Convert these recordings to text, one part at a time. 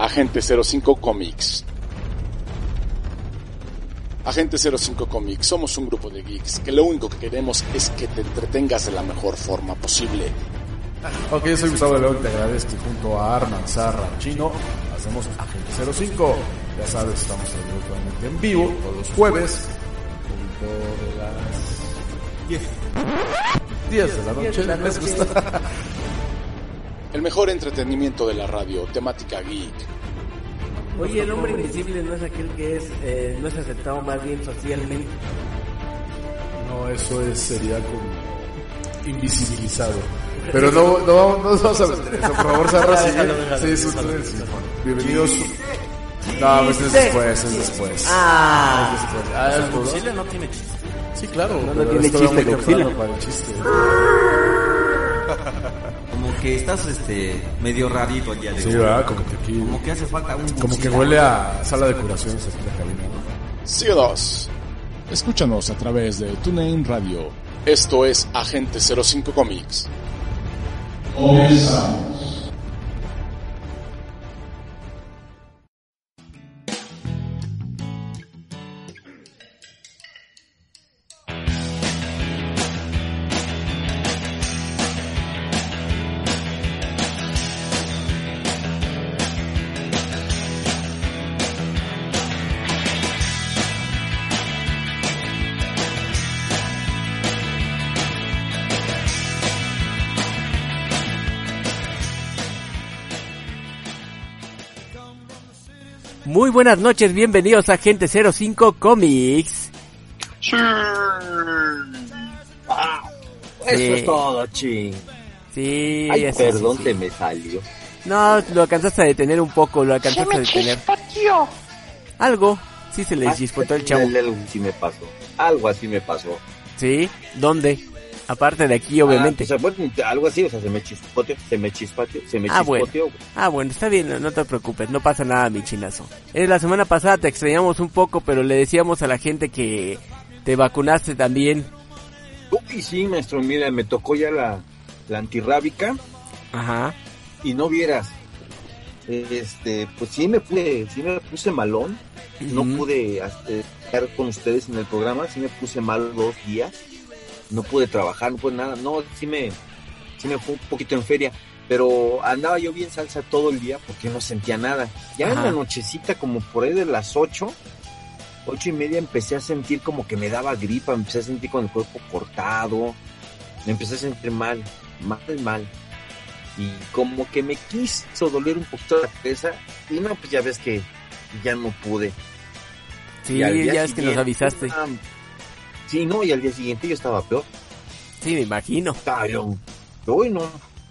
Agente 05 Comics. Agente 05 Comics, somos un grupo de geeks que lo único que queremos es que te entretengas de la mejor forma posible. Ok, yo soy Gustavo León, te agradezco junto a Arman, Zarra, Chino, hacemos Agente 05. Ya sabes, estamos en vivo todos los jueves, punto de las 10. 10 de la noche, ¿les gusta? El mejor entretenimiento de la radio, temática geek. Oye, el hombre invisible no es aquel que es, eh, no es aceptado más bien socialmente. No, eso es, sería como invisibilizado. Pero no, no, no nos vamos a meter eso, por favor, Zarra, Ya, sigue. Sí, Bienvenidos. No, pues es después, es después. Ah, Es después. Ah. Godzilla no tiene chiste. Sí, claro. No, tiene chiste, Godzilla. para el chiste. Que estás este medio rarito el día de Sí, hoy. ¿verdad? Como que aquí, Como que hace falta un como que huele a sala de curaciones aquí la cabina, ¿no? Síguenos. Escúchanos a través de TuneIn Radio. Esto es Agente 05 Comics. Comenzamos. Muy buenas noches, bienvenidos a Agente 05 Comics. Eso Sí. es todo, ching. Sí, Ay, así, perdón, sí, se sí. me salió. No, lo alcanzaste a detener un poco, lo alcanzaste a detener. Algo, sí se le chispotó el chavo. Algo así me pasó. Algo así me pasó. Sí, ¿dónde? Aparte de aquí, obviamente. Ah, o sea, bueno, algo así, o sea, se me chispoteó, se me chispoteó, se me Ah, bueno. chispoteó. güey. Ah, bueno, está bien, no, te preocupes, no pasa nada, mi chinazo. Es la semana pasada te extrañamos un poco, pero le decíamos a la gente que te vacunaste también. Uy, sí, maestro, mira, me tocó ya la, la antirrábica Ajá. y no vieras. Este, pues sí me pude, sí me puse malón. No pude este, estar con ustedes en el programa, sí me puse mal dos días. No pude trabajar, no pude nada. No, sí me, sí me fue un poquito en feria. Pero andaba yo bien salsa todo el día porque no sentía nada. Ya en la nochecita, como por ahí de las ocho, ocho y media, empecé a sentir como que me daba gripa, empecé a sentir con el cuerpo cortado, me empecé a sentir mal, mal, mal. Y como que me quiso doler un poquito la cabeza, y no, pues ya ves que ya no pude. Sí, ya es que nos avisaste. Sí, no, y al día siguiente yo estaba peor. Sí, me imagino. Estaba yo, uy, no,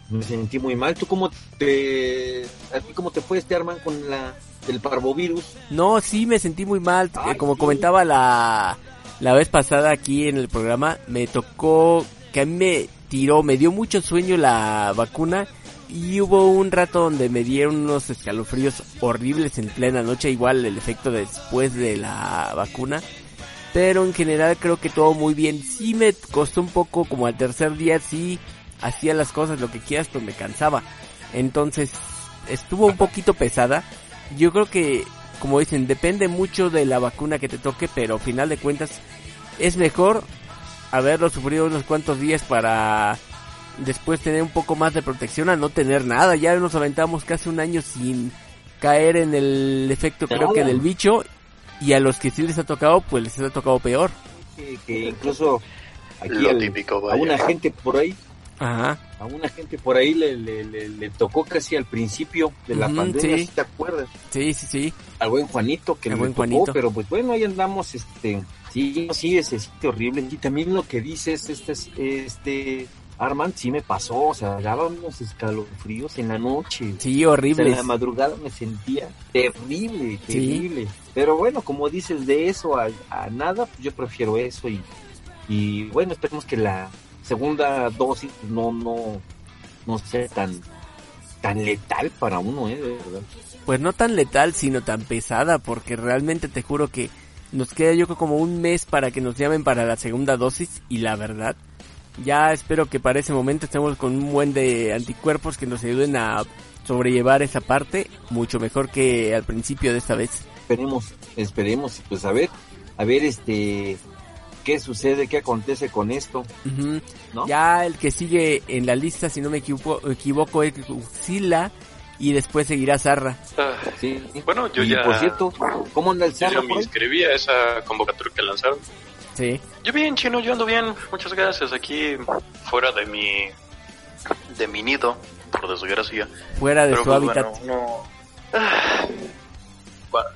me sentí muy mal. ¿Tú cómo te, a ti cómo te fue este Arman con la, el parvovirus? No, sí, me sentí muy mal. Ay, Eh, Como sí. comentaba la, la vez pasada aquí en el programa, me tocó que a mí me tiró, me dio mucho sueño la vacuna y hubo un rato donde me dieron unos escalofríos horribles en plena noche, igual el efecto después de la vacuna. Pero en general creo que todo muy bien. Sí me costó un poco, como al tercer día, sí hacía las cosas lo que quieras, pero me cansaba. Entonces estuvo un poquito pesada. Yo creo que, como dicen, depende mucho de la vacuna que te toque, pero al final de cuentas es mejor haberlo sufrido unos cuantos días para después tener un poco más de protección a no tener nada. Ya nos aventamos casi un año sin caer en el efecto creo que del bicho y a los que sí les ha tocado pues les ha tocado peor. Que, que incluso aquí Lo al- típico, a una gente por ahí Ajá. a una gente por ahí le, le, le, le tocó casi al principio de la pandemia, sí. si te acuerdas, Sí, sí, sí. al buen Juanito que buen tocó, Juanito. pero pues bueno, ahí andamos, este, sí, sí, ese sitio horrible, y también lo que dices, este, este, Armand, sí me pasó, o sea, daba unos escalofríos en la noche, Sí, o sea, en la madrugada me sentía terrible, terrible, pero bueno, como dices, de eso a, a nada, pues yo prefiero eso y, y bueno, esperemos que la segunda dosis no, no, no sea tan, tan letal para uno, eh, de verdad. Pues no tan letal, sino tan pesada, porque realmente te juro que nos queda yo creo como un mes para que nos llamen para la segunda dosis y la verdad, ya espero que para ese momento estemos con un buen de anticuerpos que nos ayuden a sobrellevar esa parte mucho mejor que al principio de esta vez. Esperemos, esperemos, pues a ver, a ver este, qué sucede, qué acontece con esto. ¿no? Ya el que sigue en la lista, si no me equivoco, equivoco es Sila y después seguirá Zarra. Ah, Sí. Bueno, yo y ya- por cierto, ¿cómo anda el yo cerro ya me inscribí a esa convocatoria que lanzaron. Sí. Yo bien, chino, yo ando bien. Muchas gracias. Aquí fuera de mi de mi nido, por desgracia. Fuera de Pero su pues, hábitat. bueno, no. Ah, bueno,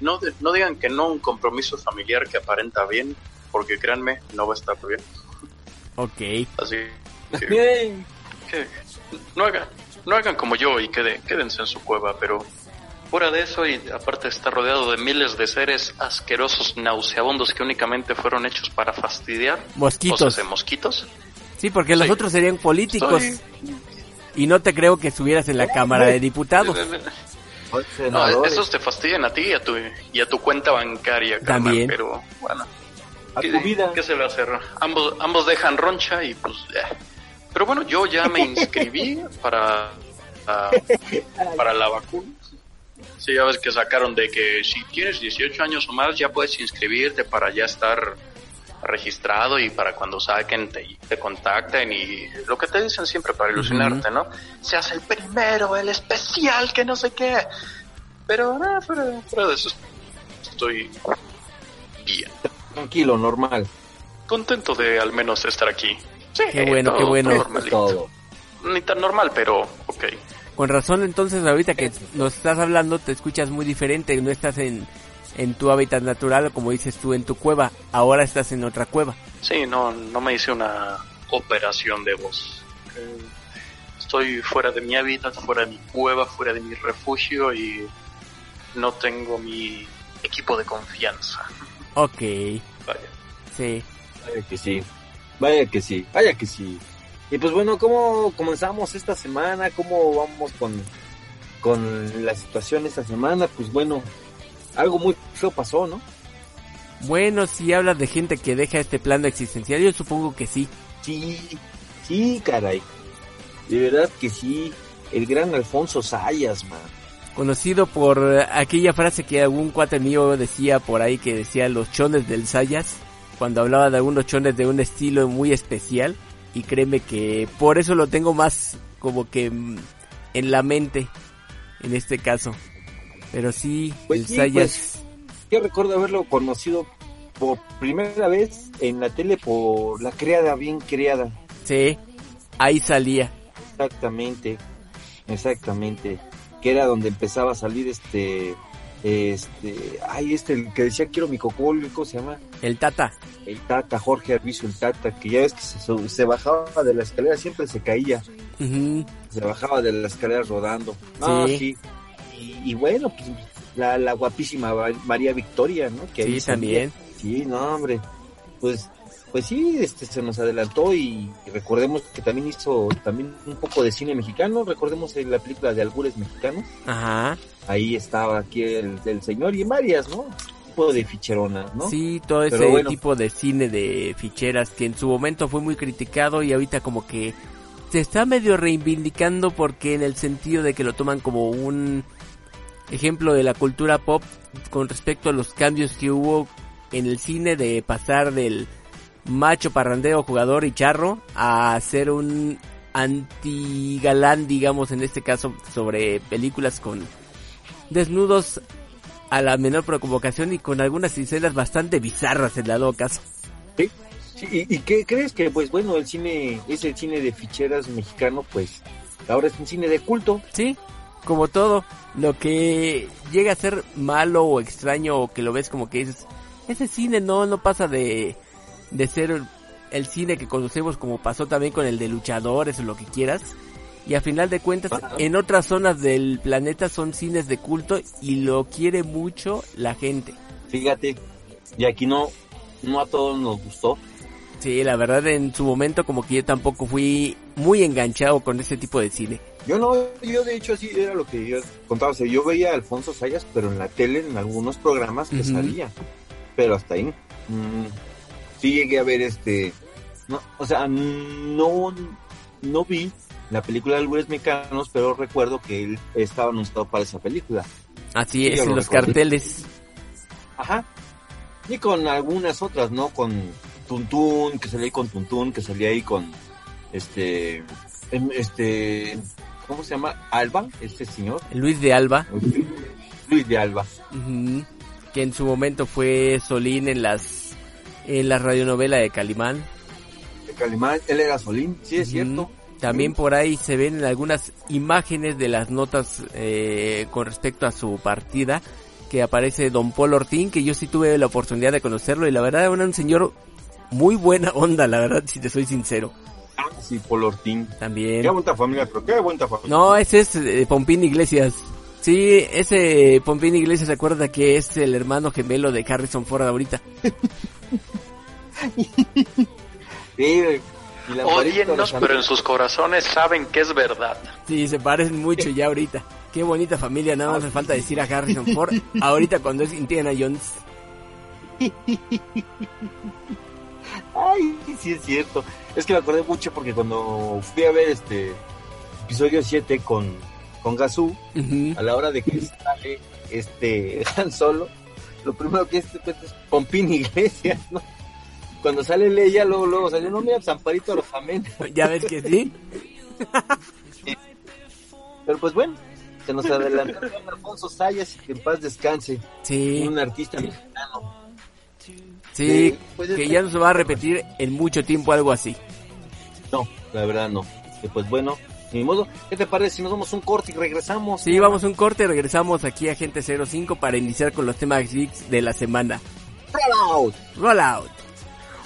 no, de- no digan que no un compromiso familiar que aparenta bien, porque créanme, no va a estar bien. Ok. Así que, Bien. que no hagan, no hagan como yo y quede, quédense en su cueva, pero fuera de eso y aparte está rodeado de miles de seres asquerosos, nauseabundos que únicamente fueron hechos para fastidiar. Mosquitos. O sea, mosquitos. Sí, porque los Sí. otros serían políticos. Estoy- Y no te creo que estuvieras en la Cámara de Diputados. No, esos te fastidian a ti y a tu, y a tu cuenta bancaria, carnal, También. pero bueno. a ¿qué, tu vida. qué se va a hacer? Ambos, ambos dejan roncha y pues... eh. Pero bueno, yo ya me inscribí para, ah, para la vacuna. Sí, ya ves que sacaron de que si tienes 18 años o más ya puedes inscribirte para ya estar registrado y para cuando saquen te, te contacten y lo que te dicen siempre para ilusionarte, ¿no? Seas el primero, el especial, que no sé qué. Pero eh, fuera, fuera de eso estoy bien. Tranquilo, normal. Contento de al menos estar aquí. Sí, Qué bueno, todo qué bueno. normalito. Todo. Ni tan normal, pero ok. Con razón, entonces, ahorita que nos estás hablando, te escuchas muy diferente. No estás en, en tu hábitat natural, como dices tú, en tu cueva. Ahora estás en otra cueva. Sí, no, no me hice una operación de voz. Eh, Estoy fuera de mi hábitat, fuera de mi cueva, fuera de mi refugio y no tengo mi equipo de confianza. Ok, Vaya. sí. Vaya que sí. Vaya que sí. Vaya que sí. Y pues bueno, ¿cómo comenzamos esta semana? ¿Cómo vamos con, con la situación esta semana? Pues bueno, algo muy feo pasó, ¿no? Bueno, si hablas de gente que deja este plano existencial, yo supongo que sí. Sí, sí, caray. De verdad que sí. El gran Alfonso Sayas, man. Conocido por aquella frase que algún cuate mío decía por ahí que decía los chones del Sayas, cuando hablaba de algunos chones de un estilo muy especial. Y créeme que por eso lo tengo más como que en la mente, en este caso. Pero sí, Pues el sí, Sayas, Yo recuerdo haberlo conocido por primera vez en la tele por la criada bien criada. sí, ahí salía. Exactamente, exactamente. Que era donde empezaba a salir este, este, ay, este, el que decía quiero mi cocol, ¿cómo se llama? El Tata. El Tata, Jorge Arbizu, el Tata, que ya ves que se, se bajaba de la escalera, siempre se caía, Ujú, se bajaba de la escalera rodando. No, Sí. sí. Y, y bueno, pues la, la guapísima María Victoria, ¿no? Que Sí, también. Sí, no, hombre. Pues, pues sí, este se nos adelantó y recordemos que también hizo también un poco de cine mexicano. Recordemos en la película de Albures Mexicanos. Ajá. Ahí estaba aquí el, el señor y varias, ¿no? Tipo de ficheronas, ¿no? Sí, todo ese bueno. tipo de cine de ficheras que en su momento fue muy criticado y ahorita como que se está medio reivindicando porque en el sentido de que lo toman como un ejemplo de la cultura pop con respecto a los cambios que hubo en el cine de pasar del macho parrandeo jugador y charro a ser un antigalán digamos en este caso sobre películas con desnudos a la menor provocación y con algunas escenas bastante bizarras en dado caso. Sí, ¿y, y qué crees que, pues bueno, el cine, ese cine de ficheras mexicano, pues ahora es un cine de culto? Sí, como todo, lo que llega a ser malo o extraño o que lo ves como que dices, ese cine no, no pasa de, de ser el cine que conocemos como pasó también con el de luchadores o lo que quieras. Y a final de cuentas, en otras zonas del planeta son cines de culto y lo quiere mucho la gente. Fíjate, y aquí no, no a todos nos gustó. Sí, la verdad en su momento como que yo tampoco fui muy enganchado con ese tipo de cine. Yo no, yo de hecho así era lo que yo contaba, o sea, yo veía a Alfonso Sayas, pero en la tele, en algunos programas que Ujú. salía, pero hasta ahí. Mm, sí llegué a ver este, no, o sea, no, no vi la película de Albures Mexicanos, pero recuerdo que él estaba anunciado para esa película. Así Sí, es, en lo los recuerdo. carteles. Ajá. Y con algunas otras, ¿no? Con Tuntún, que salía ahí con Tuntún, que salía ahí con este em, este ¿cómo se llama? Alba, este señor, Luis de Alba, Luis de Alba. que en su momento fue Solín en las en la radionovela de Calimán. De Calimán, él era Solín, sí es cierto. También por ahí se ven algunas imágenes de las notas eh, con respecto a su partida, que aparece Don Paul Ortín, que yo sí tuve la oportunidad de conocerlo y la verdad era un señor muy buena onda, la verdad, si te soy sincero. Ah, sí, Paul Ortín. También. Qué buena familia, pero qué buena familia. No, ese es eh, Pompín Iglesias. Sí, ese Pompín Iglesias se acuerda que es el hermano gemelo de Harrison Ford ahorita. Sí, los pero en sus corazones saben que es verdad. Sí, se parecen mucho ya ahorita. Qué bonita familia, nada más hace falta decir a Harrison Ford ahorita cuando es Indiana Jones. Ay, sí es cierto. Es que me acordé mucho porque cuando fui a ver este episodio 7 con, con Gazú, Ujú. a la hora de que sale este Han Solo, lo primero que este es Pompín Iglesias, ¿no? Cuando sale Leia, luego, luego salió, no, mira, Zamparito Rosamén. Ya ves que sí. Pero pues bueno, se nos adelantó Alfonso Sayas, que en paz descanse, Sí, un artista mexicano. sí, pues, que ya no se va a repetir en mucho tiempo algo así. No, la verdad no. Que pues bueno, ni modo. ¿Qué te parece si nos damos un corte y regresamos? Sí, vamos a un corte, regresamos aquí a Gente 05 para iniciar con los temas geeks de la semana. Roll out. Roll out.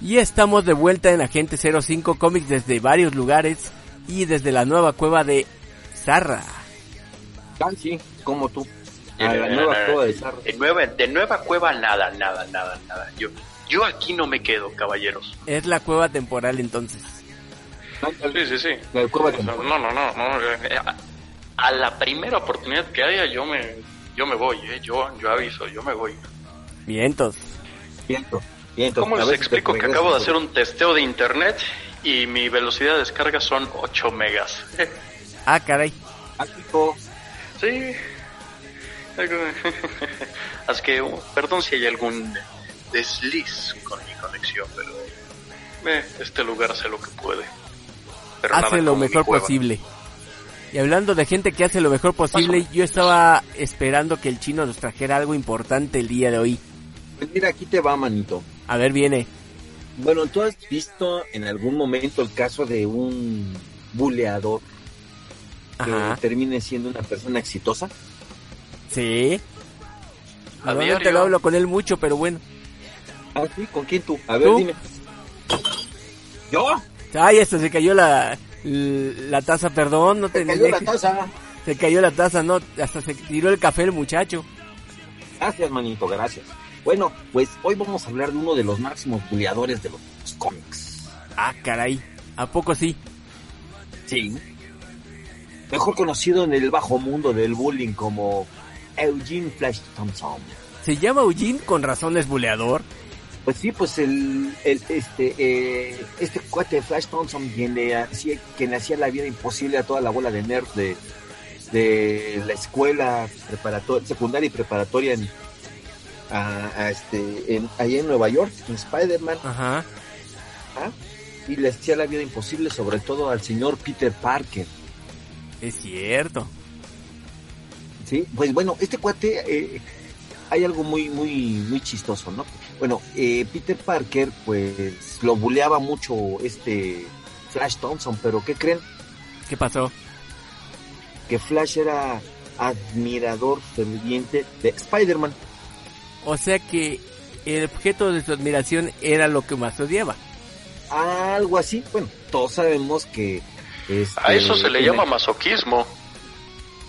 Y estamos de vuelta en Agente 05 Comics desde varios lugares y desde la nueva cueva de Zarra. Ah, sí, como tú. A la nueva cueva de Zarra. De nueva, de nueva cueva, nada, nada, nada, nada. Yo, yo aquí no me quedo, caballeros. Es la cueva temporal entonces. Sí, sí, sí. La cueva No, temporal. no, no, no. no, eh, A, a la primera oportunidad que haya, yo me, yo me voy, eh. Yo, yo aviso, yo me voy. Vientos. Viento, viento. ¿Cómo les explico que acabo de hacer un testeo de internet y mi velocidad de descarga son 8 megas? Ah, caray. Ah. Sí. Así que, perdón si hay algún desliz con mi conexión, pero eh, este lugar hace lo que puede. Pero Hace lo mejor posible. Y hablando de gente que hace lo mejor posible, yo estaba esperando que el chino nos trajera algo importante el día de hoy. Pues mira, aquí te va, manito. A ver, viene. Bueno, ¿tú has visto en algún momento el caso de un buleador que Ajá. termine siendo una persona exitosa? Sí. A Normalmente diario. lo hablo con él mucho, pero bueno. Ah, sí, ¿con quién tú? A ver, ¿Tú? dime. ¿Yo? Ay, esto se cayó la, la taza, perdón, no te Te cayó la taza. Se cayó la taza, no, hasta se tiró el café el muchacho. Gracias, manito, gracias. Bueno, pues hoy vamos a hablar de uno de los máximos buleadores de los cómics. Ah, caray. ¿A poco sí? Sí. Mejor conocido en el bajo mundo del bullying como Eugene Flash Thompson. ¿Se llama Eugene con razones buleador? Pues sí, pues el, el este eh, este cuate Flash Thompson quien le hacía quien le hacía la vida imposible a toda la bola de nerds de, de la escuela preparatoria secundaria y preparatoria en a, a este en, allá en Nueva York en Spider-Man Ajá. ¿ah? y le hacía la vida imposible sobre todo al señor Peter Parker Es cierto. Sí, pues bueno, este cuate, eh, hay algo muy, muy, muy chistoso, ¿no? Bueno, eh, Peter Parker, pues, lo buleaba mucho este Flash Thompson, pero ¿qué creen? ¿Qué pasó? Que Flash era admirador ferviente de Spider-Man. O sea que el objeto de su admiración era lo que más odiaba. Algo así, bueno, todos sabemos que... este, A eso se le llama la- masoquismo.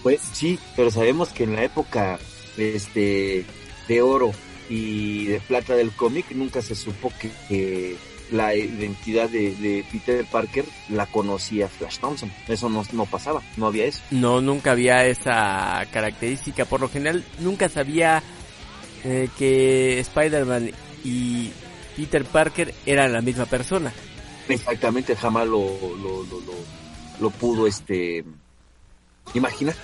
Pues sí, pero sabemos que en la época este de oro y de plata del cómic nunca se supo que, que la identidad de, de Peter Parker la conocía Flash Thompson. Eso no, no pasaba, no había eso. No, nunca había esa característica. Por lo general, nunca sabía eh, que Spider-Man y Peter Parker eran la misma persona. Exactamente, jamás lo, lo, lo, lo, lo pudo este imaginar.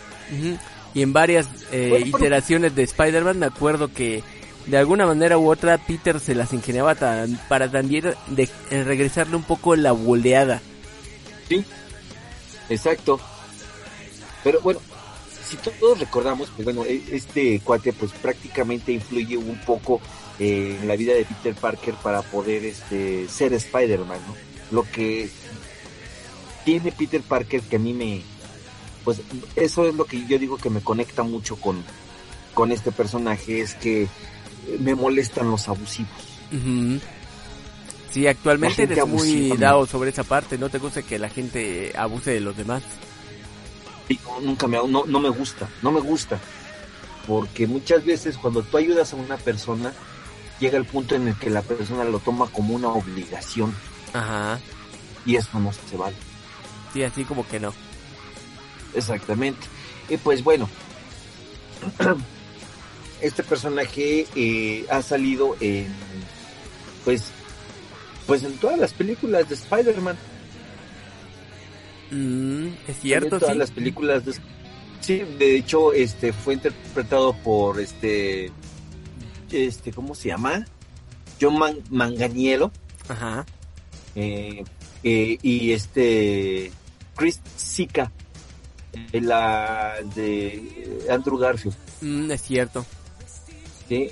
Y en varias eh, Bueno, pero- iteraciones de Spider-Man me acuerdo que de alguna manera u otra Peter se las ingeniaba tan- para también de, eh, regresarle un poco la boleada. Sí, exacto. Pero bueno, si todos recordamos, pues bueno, e- este cuate pues prácticamente influye un poco eh, en la vida de Peter Parker para poder este ser Spider-Man, ¿no? Lo que tiene Peter Parker que a mí me, pues eso es lo que yo digo que me conecta mucho con, con este personaje, es que me molestan los abusivos. Ujú. Sí, actualmente eres muy dado sobre esa parte, no te gusta que la gente abuse de los demás. Nunca me, no, no me gusta, no me gusta. Porque muchas veces cuando tú ayudas a una persona, llega el punto en el que la persona lo toma como una obligación Ajá. y eso no se vale. Sí, así como que no. Exactamente. Y pues bueno, este personaje eh, ha salido en, pues, pues en todas las películas de Spider-Man. Mm, es cierto, todas sí. las películas de sí de hecho este fue interpretado por este este cómo se llama John Man- Manganiello Ajá. eh, eh, y este Chris Sika eh, la de Andrew Garfield Mm, es cierto. ¿sí?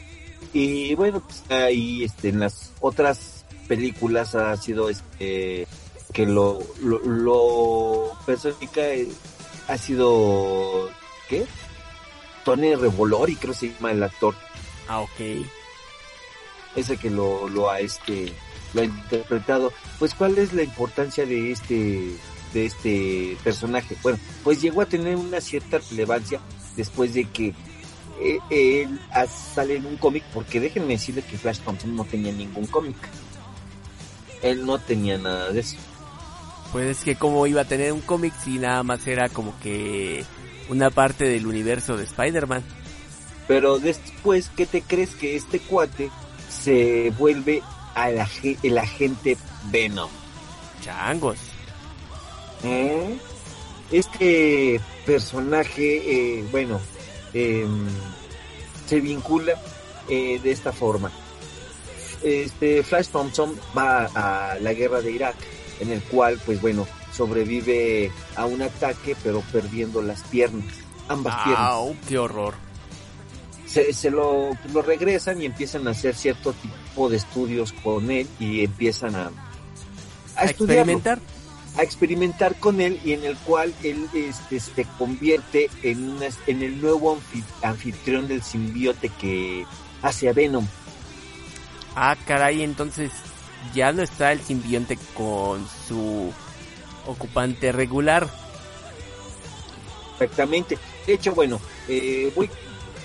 y bueno pues ahí este en las otras películas ha sido este que lo lo, lo personifica eh, ha sido ¿qué? Tony Revolori creo se llama el actor. Ah, ok. ese que lo, lo ha este lo ha interpretado. Pues cuál es la importancia de este de este personaje bueno pues llegó a tener una cierta relevancia después de que eh, él sale en un cómic porque déjenme decirle que Flash Thompson no tenía ningún cómic. Él no tenía nada de eso Pues es que como iba a tener un cómic si nada más era como que una parte del universo de Spider-Man. pero después ¿qué te crees que este cuate se vuelve al ag- el agente Venom Changos. ¿Eh? Este personaje, eh, bueno, em, se vincula eh, de esta forma. Este Flash Thompson va a la guerra de Irak, en el cual, pues bueno, sobrevive a un ataque, pero perdiendo las piernas, ambas piernas Au, qué horror. se, se lo, lo regresan y empiezan a hacer cierto tipo de estudios con él y empiezan a, a ¿A experimentar? a experimentar con él y en el cual él este, se convierte en, una, en el nuevo anfi- anfitrión del simbiote que hace a Venom. Ah, caray, entonces ya no está el simbionte con su ocupante regular. Exactamente. De hecho, bueno, eh, voy,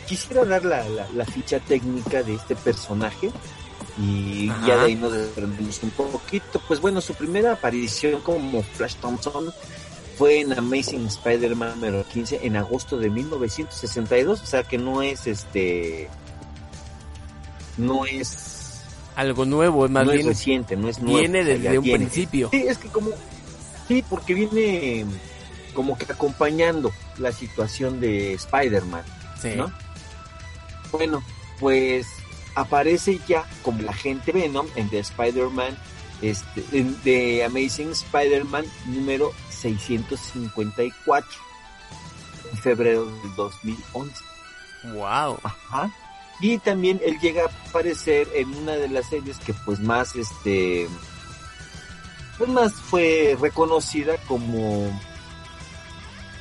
quisiera dar la, la, la ficha técnica de este personaje y Ajá. ya de ahí nos desprendemos un poquito. Pues bueno, su primera aparición como Flash Thompson fue en Amazing Spider-Man número 15 en agosto de 1962, o sea que no es este no es Algo nuevo, más no es bien reciente, no es nuevo. viene o sea, desde un tiene. principio. Sí, es que como sí, porque viene como que acompañando la situación de Spider-Man. Sí. ¿no? Bueno, pues aparece ya como el agente Venom en The Spider-Man, este, en The Amazing Spider-Man número 654, en febrero del 2011. Wow. Ajá. Y también él llega a aparecer en una de las series que pues más este Es más, fue reconocida como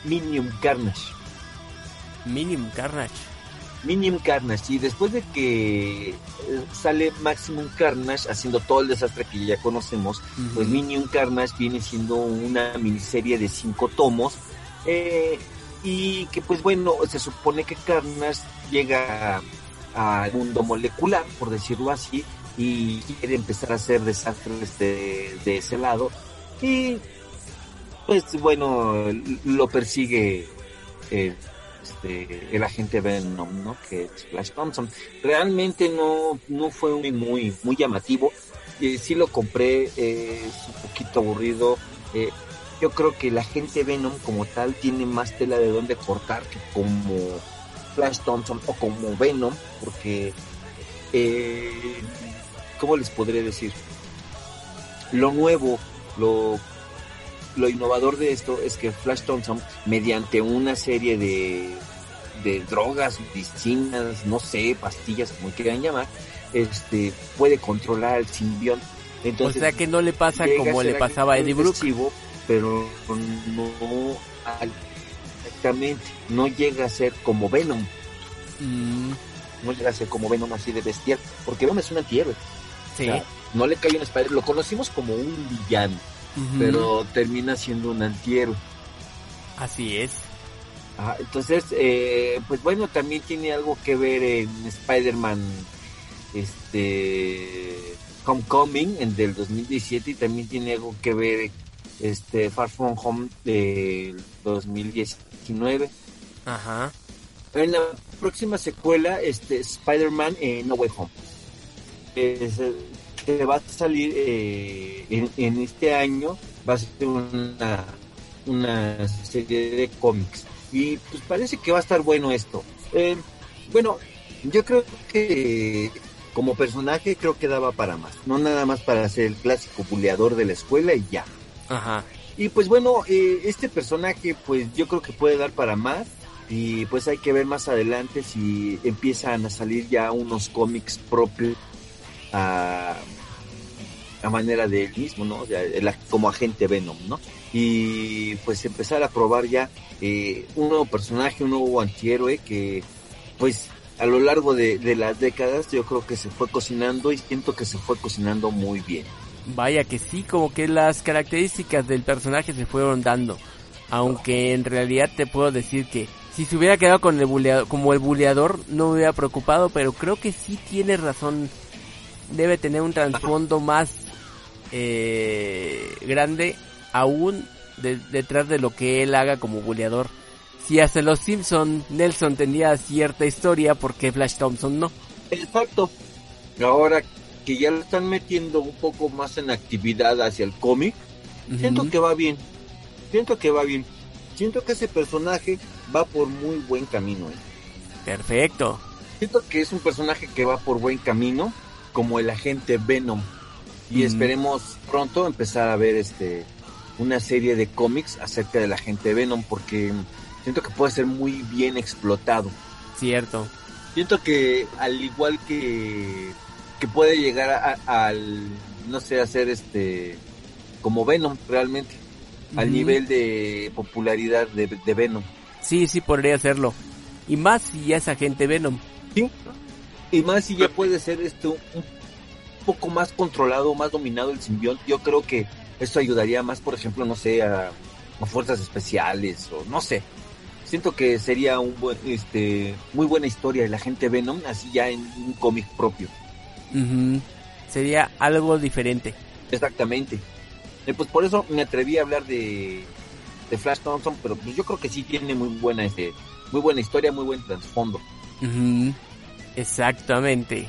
Minium Carnage. Minimum Carnage. Minium Carnage. Y después de que eh, sale Maximum Carnage haciendo todo el desastre que ya conocemos, pues Minium Carnage viene siendo una miniserie de cinco tomos. eh, y que pues bueno, se supone que Carnage llega al mundo molecular, por decirlo así, y quiere empezar a hacer desastres de, de ese lado. Y pues bueno, lo persigue eh, este, el agente Venom, ¿no? Que es Flash Thompson. Realmente no, no fue muy, muy, muy llamativo. Eh, sí lo compré, eh, es un poquito aburrido. Eh, yo creo que el agente Venom como tal tiene más tela de dónde cortar que como Flash Thompson o como Venom, porque, eh, ¿cómo les podré decir? Lo nuevo, lo lo innovador de esto es que Flash Thompson, mediante una serie de, de drogas, medicinas, no sé, pastillas, como quieran llamar, este, puede controlar al simbión. O sea que no le pasa como le pasaba a Eddie Brooke. pero no al- exactamente, no llega a ser como Venom, Mm, no llega a ser como Venom así de bestial, porque Venom es un antihéroe, sí. o sea, no le cae un Spider, lo conocimos como un villano, pero termina siendo un antihéroe. Así es. Ah, entonces, eh, pues bueno, también tiene algo que ver en Spider-Man este Homecoming en del 2017 y también tiene algo que ver este Far From Home del 2019. Ajá. En la próxima secuela, este Spider-Man eh, No Way Home. Es, eh, que va a salir eh, en, en este año, va a ser una, una serie de cómics. Y pues parece que va a estar bueno esto. Eh, bueno, yo creo que como personaje creo que daba para más. No nada más para ser el clásico buleador de la escuela y ya. Ajá. Y pues bueno, eh, este personaje pues yo creo que puede dar para más y pues hay que ver más adelante si empiezan a salir ya unos cómics propios a, manera de él mismo, ¿no? O sea, como agente Venom, ¿no? Y pues empezar a probar ya eh, un nuevo personaje, un nuevo antihéroe que pues a lo largo de las décadas yo creo que se fue cocinando y siento que se fue cocinando muy bien. Vaya que sí, como que las características del personaje se fueron dando. Aunque en realidad te puedo decir que si se hubiera quedado con el buleador, como el buleador no me hubiera preocupado, pero creo que sí tiene razón. Debe tener un trasfondo más eh, grande aún de- detrás de lo que él haga como buleador. Si hasta los Simpson Nelson tenía cierta historia, porque Flash Thompson no? Exacto. Ahora que ya lo están metiendo un poco más en actividad hacia el cómic, siento que va bien. Siento que va bien. Siento que ese personaje va por muy buen camino. ¿eh? Perfecto. Siento que es un personaje que va por buen camino, como el agente Venom. Y esperemos pronto empezar a ver este una serie de cómics acerca del agente Venom, porque siento que puede ser muy bien explotado. Cierto. siento que al igual que que puede llegar a- a- al no sé hacer este como Venom realmente al nivel de popularidad de, de Venom Sí, sí podría hacerlo. Y más si ya es agente Venom. ¿sí? y más si ya puede ser esto un poco más controlado más dominado el simbionte yo creo que esto ayudaría más por ejemplo no sé a, a fuerzas especiales o no sé siento que sería un buen este muy buena historia el agente Venom así ya en un cómic propio Ujú. Sería algo diferente. Exactamente. Eh, pues por eso me atreví a hablar de, de Flash Thompson, pero pues yo creo que sí tiene muy buena este, muy buena historia, muy buen trasfondo. Ujú. Exactamente.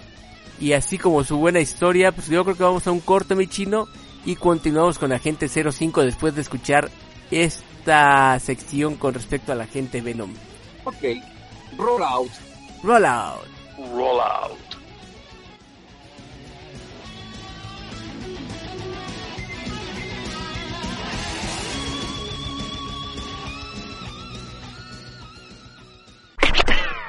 Y así como su buena historia, pues yo creo que vamos a un corte, mi chino. Y continuamos con Agente 05 después de escuchar esta sección con respecto a la gente Venom. Ok, roll out. Rollout. Roll out.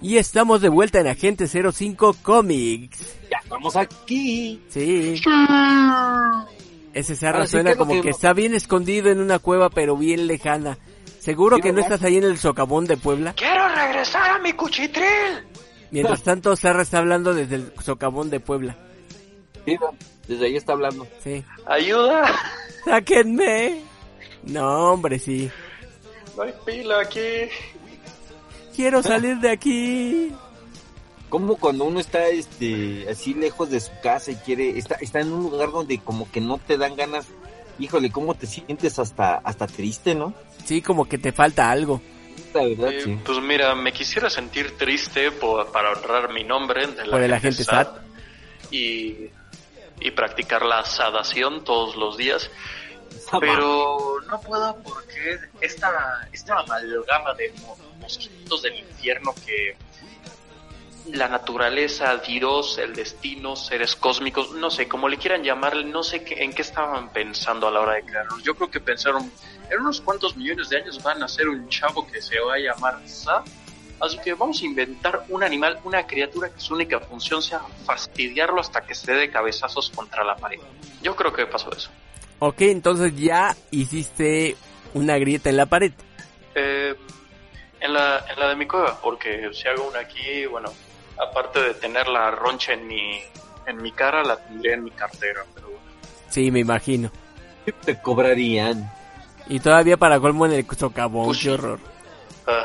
Y estamos de vuelta en Agente 05 Comics. Ya estamos aquí. Sí. Ese Zarra sí, suena ¿qué es lo como que- que está bien escondido en una cueva, pero bien lejana. ¿Seguro Sí, que no estás ahí en el socavón de Puebla? ¡Quiero regresar a mi cuchitril! Mientras tanto, Zarra está hablando desde el socavón de Puebla. Sí, desde ahí está hablando. Sí. ¡Ayuda! ¡Sáquenme! No, hombre, sí. No hay pila aquí. Quiero salir de aquí. Como cuando uno está este así lejos de su casa y quiere está está en un lugar donde como que no te dan ganas. Híjole, cómo te sientes hasta hasta triste, ¿no? Sí, como que te falta algo. La verdad, Eh, sí. Pues mira, me quisiera sentir triste por- para honrar mi nombre de la Por el agente SAT. y, y practicar la sadación todos los días. Pero no puedo porque esta, esta amalgama de mo- mosquitos del infierno que la naturaleza, Dios, el destino, seres cósmicos, no sé, como le quieran llamar, no sé qué, en qué estaban pensando a la hora de crearlos. Yo creo que pensaron, en unos cuantos millones de años van a ser un chavo que se va a llamar Sa. Así que vamos a inventar un animal, una criatura que su única función sea fastidiarlo hasta que se dé de cabezazos contra la pared. Yo creo que pasó eso. Ok, entonces ya hiciste una grieta en la pared. Eh, en, la, en la de mi cueva, porque si hago una aquí, bueno, aparte de tener la roncha en mi, en mi cara, la tendría en mi cartera, pero bueno. Sí, me imagino. ¿Qué te cobrarían? Y todavía para colmo en el socavón, qué horror. Ah,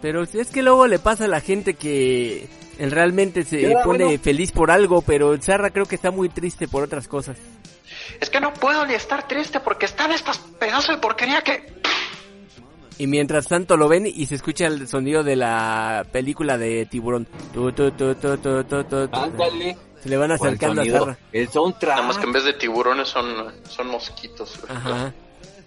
Pero si es que luego le pasa a la gente que él realmente se pone bueno. feliz por algo, pero el Zarra creo que está muy triste por otras cosas. Es que no puedo ni estar triste porque están estas pedazos de porquería que... Y mientras tanto lo ven y se escucha el sonido de la película de tiburón. Tu, tu, tu, tu, tu, tu, tu, tu. Ándale. Se le van acercando a. El soundtrack. Nada más que en vez de tiburones son, son mosquitos. Ajá.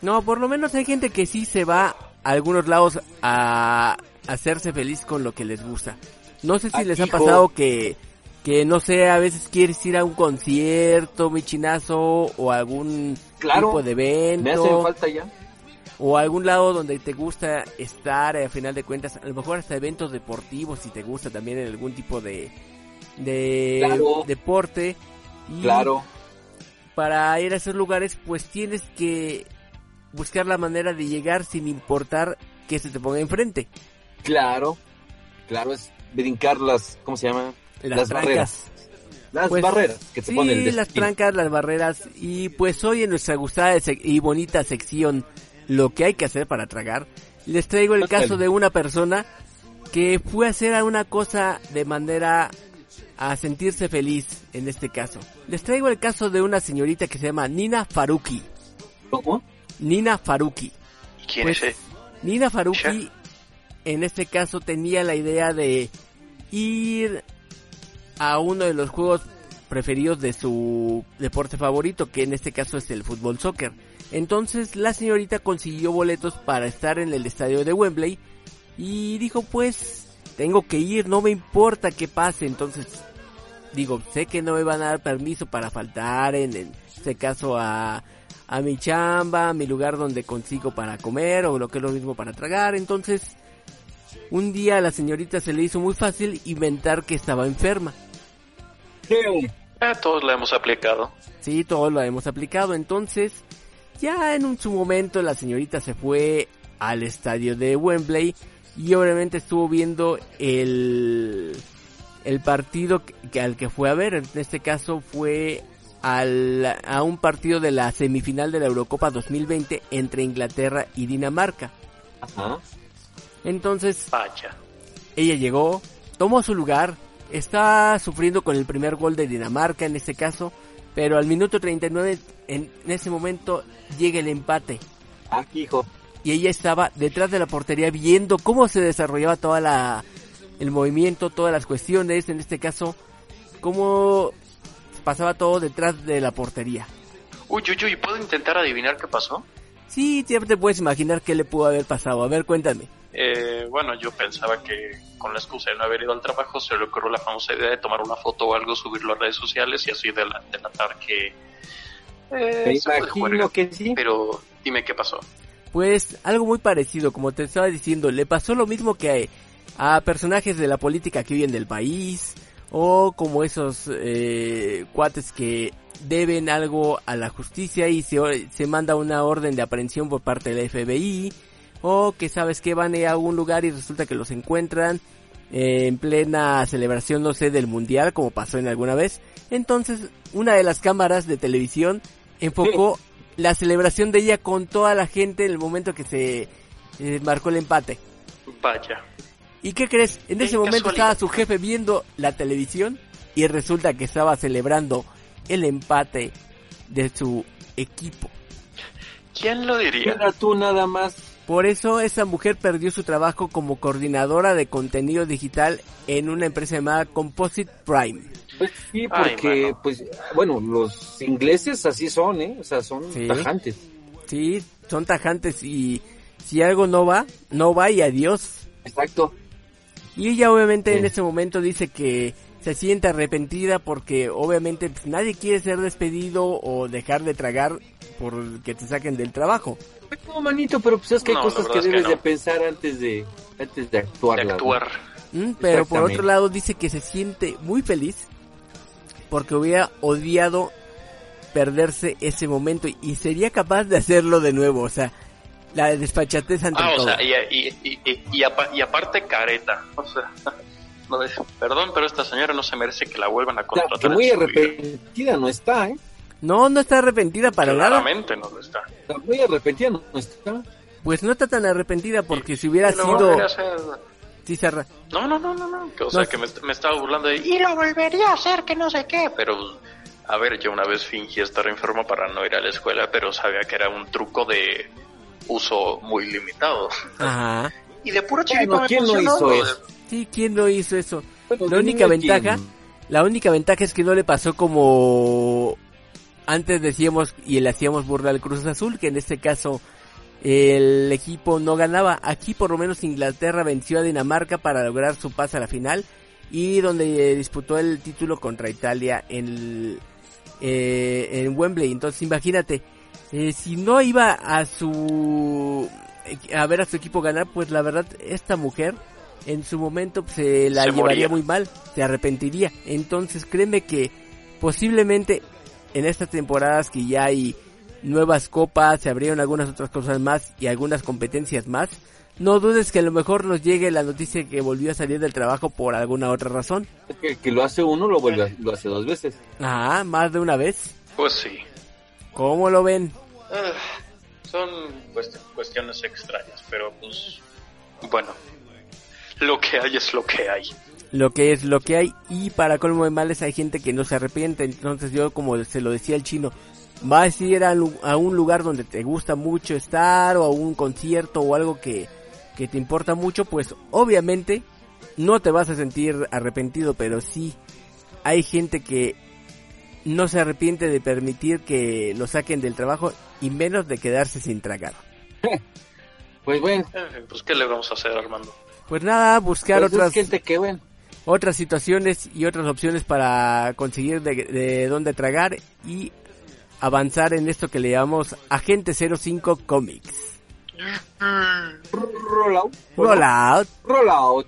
No, por lo menos hay gente que sí se va a algunos lados a hacerse feliz con lo que les gusta. No sé si Ay, les ha hijo. pasado que, que no sé, a veces quieres ir a un concierto, mi chinazo, o a algún Claro. tipo de Me hace evento, falta ya. o a algún lado donde te gusta estar, eh, a final de cuentas, a lo mejor hasta eventos deportivos, si te gusta también en algún tipo de, de Claro. deporte. Y Claro. para ir a esos lugares, pues tienes que buscar la manera de llegar sin importar que se te ponga enfrente. Claro. Claro, es brincar las, ¿cómo se llama? Las, trancas. Las Pues, barreras que te sí, ponen el las trancas, las barreras. Y pues hoy en nuestra gustada y bonita sección, lo que hay que hacer para tragar, les traigo el caso de una persona que fue a hacer una cosa de manera a sentirse feliz en este caso. Les traigo el caso de una señorita que se llama Nina Faruqi. ¿Cómo? Nina Faruqi. ¿Y quién Pues, es? Nina Chef. en este caso tenía la idea de ir a uno de los juegos preferidos de su deporte favorito, que en este caso es el fútbol soccer. Entonces la señorita consiguió boletos para estar en el estadio de Wembley y dijo pues tengo que ir, no me importa que pase. Entonces digo, sé que no me van a dar permiso para faltar en, en este caso a, a mi chamba, a mi lugar donde consigo para comer o lo que es lo mismo para tragar. Entonces, un día a la señorita se le hizo muy fácil inventar que estaba enferma. Eh, todos la hemos aplicado. Sí, todos lo hemos aplicado. Entonces, ya en un, su momento la señorita se fue al estadio de Wembley y obviamente estuvo viendo el, el partido que, que al que fue a ver. En este caso fue al, a un partido de la semifinal de la Eurocopa 2020 entre Inglaterra y Dinamarca. Ajá. Entonces, ella llegó, tomó su lugar, está sufriendo con el primer gol de Dinamarca en este caso, pero al minuto 39 en, en ese momento llega el empate Aquí, hijo. y ella estaba detrás de la portería viendo cómo se desarrollaba toda la el movimiento, todas las cuestiones, en este caso cómo pasaba todo detrás de la portería. Uy, uy, uy, ¿puedo intentar adivinar qué pasó? Sí, siempre te puedes imaginar qué le pudo haber pasado. A ver, cuéntame. Eh, bueno, yo pensaba que con la excusa de no haber ido al trabajo se le ocurrió la famosa idea de tomar una foto o algo, subirlo a redes sociales y así del- delatar que... Eh, se de que sí. Pero dime qué pasó. Pues algo muy parecido, como te estaba diciendo, le pasó lo mismo que, a personajes de la política que viven del país o como esos eh, cuates que deben algo a la justicia y se, se manda una orden de aprehensión por parte del FBI o que sabes que van a algún lugar y resulta que los encuentran eh, en plena celebración, no sé, del mundial, como pasó en alguna vez. Entonces, una de las cámaras de televisión enfocó la celebración de ella con toda la gente en el momento que se eh, marcó el empate. Vaya. ¿Y qué crees? En ese momento casualidad. estaba su jefe viendo la televisión y resulta que estaba celebrando el empate de su equipo. ¿Quién lo diría? Mira tú nada más. Por eso esa mujer perdió su trabajo como coordinadora de contenido digital en una empresa llamada Composite Prime. Pues sí, porque, pues, bueno, los ingleses así son, ¿eh? O sea, son Sí. tajantes. Sí, son tajantes y si algo no va, no va y adiós. Exacto. Y ella obviamente en ese momento dice que se siente arrepentida porque obviamente pues, nadie quiere ser despedido o dejar de tragar por que te saquen del trabajo. No, manito, pero pues es que hay No, cosas que verdad es que debes no. de pensar antes de, antes de actuar. De actuar. Mm, Pero por otro lado dice que se siente muy feliz porque hubiera odiado perderse ese momento y sería capaz de hacerlo de nuevo. O sea, la despachatez ante Ah, o todo. sea, y, y, y, y, y apa- y aparte careta. O sea, no es- perdón, pero esta señora no se merece que la vuelvan a O sea, contratar. que muy arrepentida no está, ¿eh? No, no está arrepentida para nada. Claramente no lo está. Sea, muy arrepentida no no está. Pues no está tan arrepentida porque si hubiera sido... volvería a hacer. Sí, se No, no, no, no, no. O sea, No. que me, me estaba burlando de... Y lo volvería a hacer, que no sé qué. Pero, a ver, yo una vez fingí estar enfermo para no ir a la escuela, pero sabía que era un truco de uso muy limitado. Ajá. Y de puro Bueno, chiripa me ¿quién no hizo eso? Sí, ¿quién lo hizo eso? Bueno, La única ventaja, quién. la única ventaja es que no le pasó como antes decíamos y le hacíamos burla al Cruz Azul, que en este caso el equipo no ganaba. Aquí por lo menos Inglaterra venció a Dinamarca para lograr su pase a la final y donde eh, disputó el título contra Italia en, el- eh, en Wembley. Entonces imagínate, eh, si no iba a su a ver a su equipo ganar, pues la verdad esta mujer en su momento pues, se la Se llevaría moría. muy mal, se arrepentiría. Entonces créeme que posiblemente en estas temporadas que ya hay nuevas copas, se abrieron algunas otras cosas más y algunas competencias más, no dudes que a lo mejor nos llegue la noticia que volvió a salir del trabajo por alguna otra razón. Es que, que lo hace uno, lo vuelve, a- lo hace dos veces. Ah, más de una vez. Pues sí. ¿Cómo lo ven? Ah, son cuest- cuestiones extrañas, pero pues... Bueno. Lo que hay es lo que hay. Lo que es lo que hay y para colmo de males hay gente que no se arrepiente. Entonces yo como se lo decía el chino, vas a ir a, a un lugar donde te gusta mucho estar o a un concierto o algo que, que te importa mucho, pues obviamente no te vas a sentir arrepentido, pero sí hay gente que no se arrepiente de permitir que lo saquen del trabajo y menos de quedarse sin tragar. Pues bueno, En fin, pues ¿qué le vamos a hacer, Armando? Pues nada, buscar pues otras es gente que bueno. Otras situaciones y otras opciones para conseguir de, de dónde tragar y avanzar en esto que le llamamos Agente 05 Comics. Roll out. Roll out.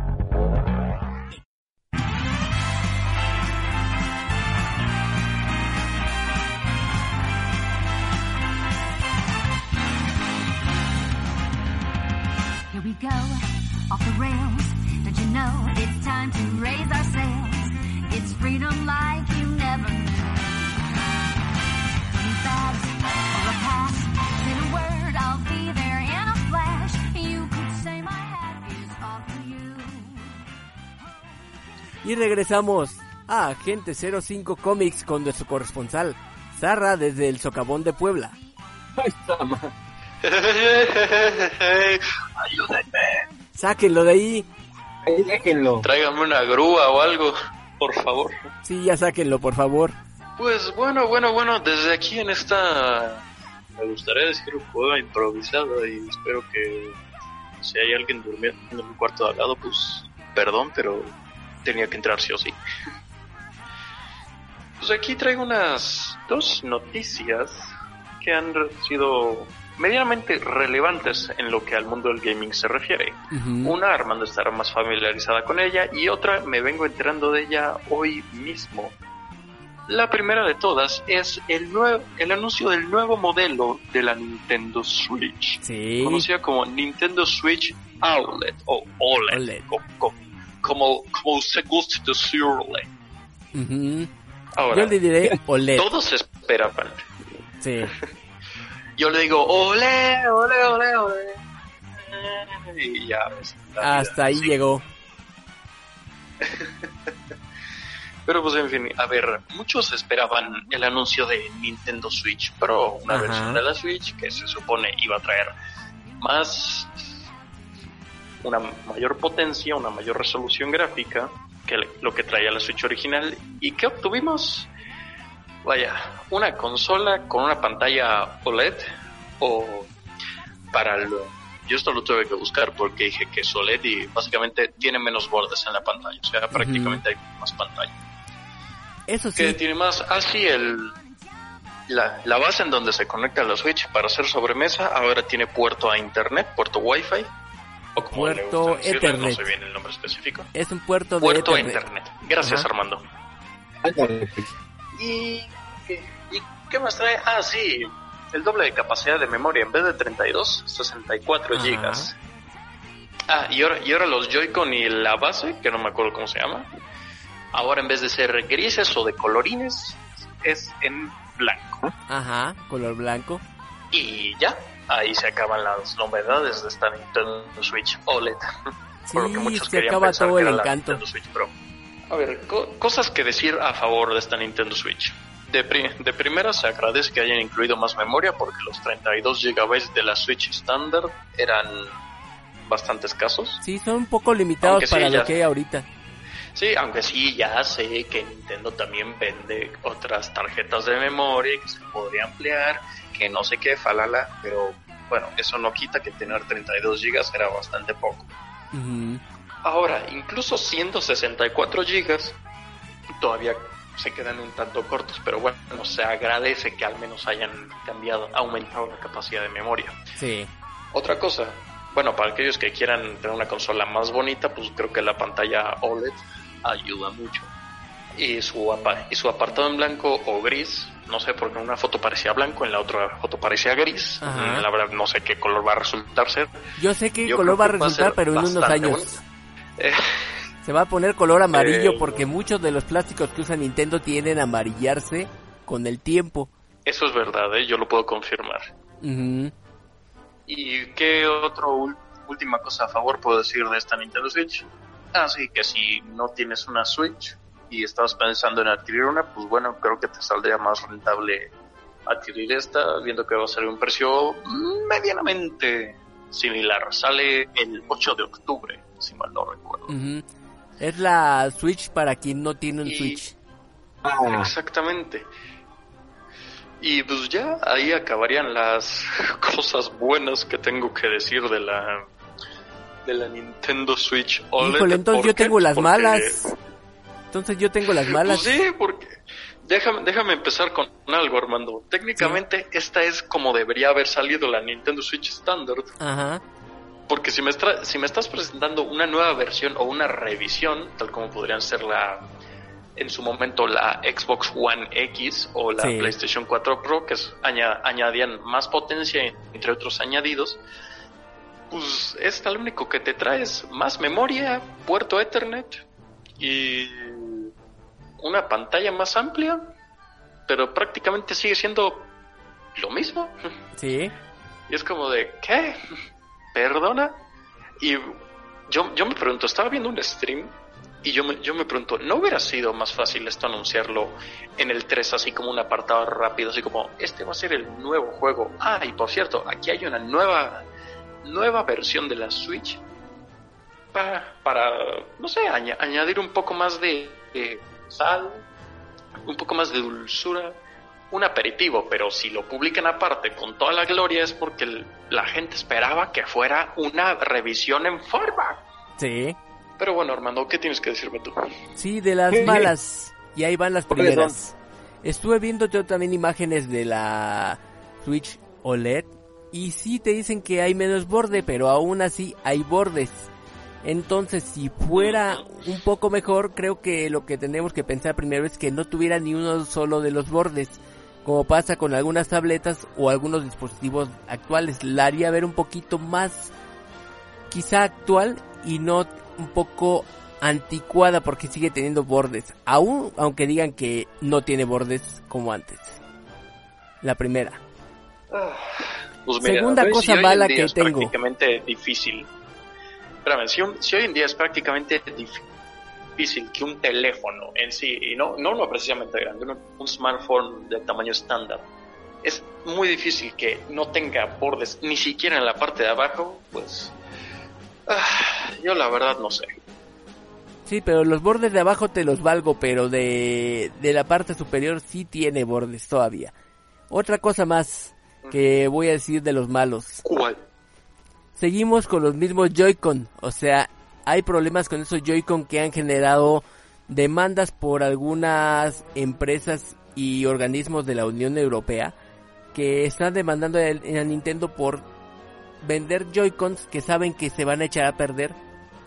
Regresamos a Agente 05 Comics con nuestro corresponsal, Zarra desde el Socavón de Puebla. Ahí está, ma. Ayúdenme. Sáquenlo de ahí. Ahí déjenlo. Tráiganme una grúa o algo, por favor. Sí, ya sáquenlo, por favor. Pues bueno, bueno, bueno, desde aquí en esta me gustaría decir un juego improvisado y espero que si hay alguien durmiendo en el cuarto de al lado, pues perdón, pero tenía que entrar sí o sí. Pues aquí traigo unas dos noticias que han sido medianamente relevantes en lo que al mundo del gaming se refiere. Una, Armando estará más familiarizada con ella y otra, me vengo enterando de ella hoy mismo. La primera de todas es el, nuevo, el anuncio del nuevo modelo de la Nintendo Switch, Sí. conocida como Nintendo Switch OLED o OLED, OLED. co- co- como, como usted guste decirle. Ahora, Yo le diré OLED. todos esperaban. Sí. Yo le digo, ole, ole, ole, ole. Y ya ves. vida Hasta ahí llegó. Pero pues en fin, a ver, muchos esperaban el anuncio de Nintendo Switch Pro, una Ajá. versión de la Switch que se supone iba a traer más una mayor potencia, una mayor resolución gráfica que lo que traía la Switch original. ¿Y qué obtuvimos? Vaya, una consola con una pantalla OLED o para lo... Yo esto lo tuve que buscar porque dije que es OLED y básicamente tiene menos bordes en la pantalla, o sea, prácticamente hay más pantalla Eso que sí. tiene más así el la, la base en donde se conecta la Switch para hacer sobremesa ahora tiene puerto a internet, puerto Wi-Fi o como le Puerto gusta decirle, Ethernet. no sé bien el nombre específico. Es un puerto de Puerto Ethernet. internet. Gracias Ajá. Armando. ¿Y, ¿Y qué más trae? Ah, sí, el doble de capacidad de memoria en vez de 32, 64 Ajá. gigas. Ah, y ahora, y ahora los Joy-Con y la base, que no me acuerdo cómo se llama, ahora en vez de ser grises o de colorines, es en blanco. Ajá, color blanco. Y ya, ahí se acaban las novedades de esta Nintendo Switch OLED. Por lo que Sí, muchos se querían acaba pensar todo que el era la encanto. Nintendo Switch Pro. A ver, co- cosas que decir a favor de esta Nintendo Switch. De, pri- de primera se agradece que hayan incluido más memoria porque los 32 GB de la Switch estándar eran bastante escasos. Sí, son un poco limitados Aunque sí, para ya- lo que hay ahorita. Sí, aunque sí, ya sé que Nintendo también vende otras tarjetas de memoria que se podría ampliar, que no sé qué, falala, pero bueno, eso no quita que tener 32 GB era bastante poco. Ujú. Ahora, incluso siendo 64 GB, todavía se quedan un tanto cortos, pero bueno, se agradece que al menos hayan cambiado, aumentado la capacidad de memoria. Sí. Otra cosa, bueno, para aquellos que quieran tener una consola más bonita, pues creo que la pantalla OLED ayuda mucho. Y su, apa- y su apartado en blanco o gris, no sé, porque en una foto parecía blanco, en la otra foto parecía gris. Ajá. Mm, La verdad, no sé qué color va a resultar ser. Yo sé qué Yo color va a que va a resultar, pero en unos años. Eh, Se va a poner color amarillo Eh, porque muchos de los plásticos que usa Nintendo tienden a amarillarse con el tiempo. eso es verdad, ¿eh? yo lo puedo confirmar. Ujú. ¿Y qué otro ul- última cosa a favor puedo decir de esta Nintendo Switch? Ah, sí, que si no tienes una Switch y estabas pensando en adquirir una, pues bueno, creo que te saldría más rentable adquirir esta, viendo que va a salir un precio medianamente similar. Sale el 8 de octubre, si mal no recuerdo. Es la Switch para quien no tiene un Y- Switch. Ah, Exactamente. Y pues ya ahí acabarían las cosas buenas que tengo que decir de la de la Nintendo Switch OLED. Híjole, entonces ¿Por yo tengo las Porque- malas. Entonces yo tengo las malas. Pues sí, porque déjame déjame empezar con algo, Armando. Técnicamente esta es como debería haber salido la Nintendo Switch Standard, Ajá. porque si me si me estás presentando una nueva versión o una revisión, tal como podrían ser la en su momento la Xbox One X o la Sí. PlayStation 4 Pro, que es- aña- añadían más potencia, entre otros añadidos, pues esta lo único que te trae es más memoria, puerto Ethernet y una pantalla más amplia, pero prácticamente sigue siendo lo mismo. Sí. Y es como de, ¿qué? ¿Perdona? Y yo, yo me pregunto, estaba viendo un stream y yo me, yo me pregunto, ¿no hubiera sido más fácil esto anunciarlo en el 3 así como un apartado rápido, así como, este va a ser el nuevo juego? Ah, y por cierto, aquí hay una nueva, nueva versión de la Switch para, para no sé, aña- añadir un poco más de, de sal, un poco más de dulzura un aperitivo, pero si lo publican aparte con toda la gloria es porque la gente esperaba que fuera una revisión en forma. Sí. Pero bueno, Armando, ¿qué tienes que decirme tú? Sí, de las malas. Y ahí van las ¿Cuáles primeras. Estuve viendo yo también imágenes de la Switch OLED. Y sí te dicen que hay menos borde, pero aún así hay bordes. Entonces, si fuera un poco mejor, creo que lo que tenemos que pensar primero es que no tuviera ni uno solo de los bordes. Como pasa con algunas tabletas o algunos dispositivos actuales. La haría ver un poquito más quizá actual y no un poco anticuada porque sigue teniendo bordes. Aún aunque digan que no tiene bordes como antes. La primera. Pues Segunda cosa mala que es tengo. prácticamente difícil. Espérame, si, un- si hoy en día es prácticamente difícil que un teléfono en sí, y no, no uno precisamente grande, un, un smartphone de tamaño estándar, es muy difícil que no tenga bordes ni siquiera en la parte de abajo, pues ah, yo la verdad no sé. Sí, pero los bordes de abajo te los valgo, pero de, de la parte superior sí tiene bordes todavía. Otra cosa más que voy a decir de los malos. ¿Cuál? Seguimos con los mismos Joy-Con, o sea, hay problemas con esos Joy-Con que han generado demandas por algunas empresas y organismos de la Unión Europea que están demandando a Nintendo por vender Joy-Cons que saben que se van a echar a perder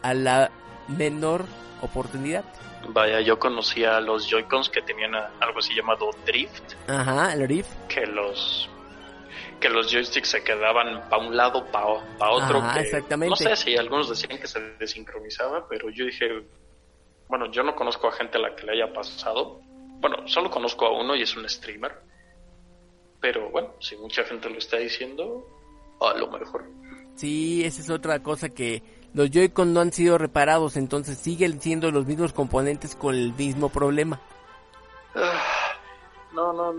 a la menor oportunidad. Vaya, yo conocía los Joy-Cons que tenían algo así llamado Drift, Ajá, el Rift. que los que los joysticks se quedaban para un lado, para otro. Ajá, que, exactamente. No sé si algunos decían que se desincronizaba, pero yo dije, bueno, yo no conozco a gente a la que le haya pasado. Bueno, solo conozco a uno y es un streamer. Pero bueno, si mucha gente lo está diciendo, a lo mejor. Sí, esa es otra cosa que los Joy-Con no han sido reparados, entonces siguen siendo los mismos componentes con el mismo problema. No, no,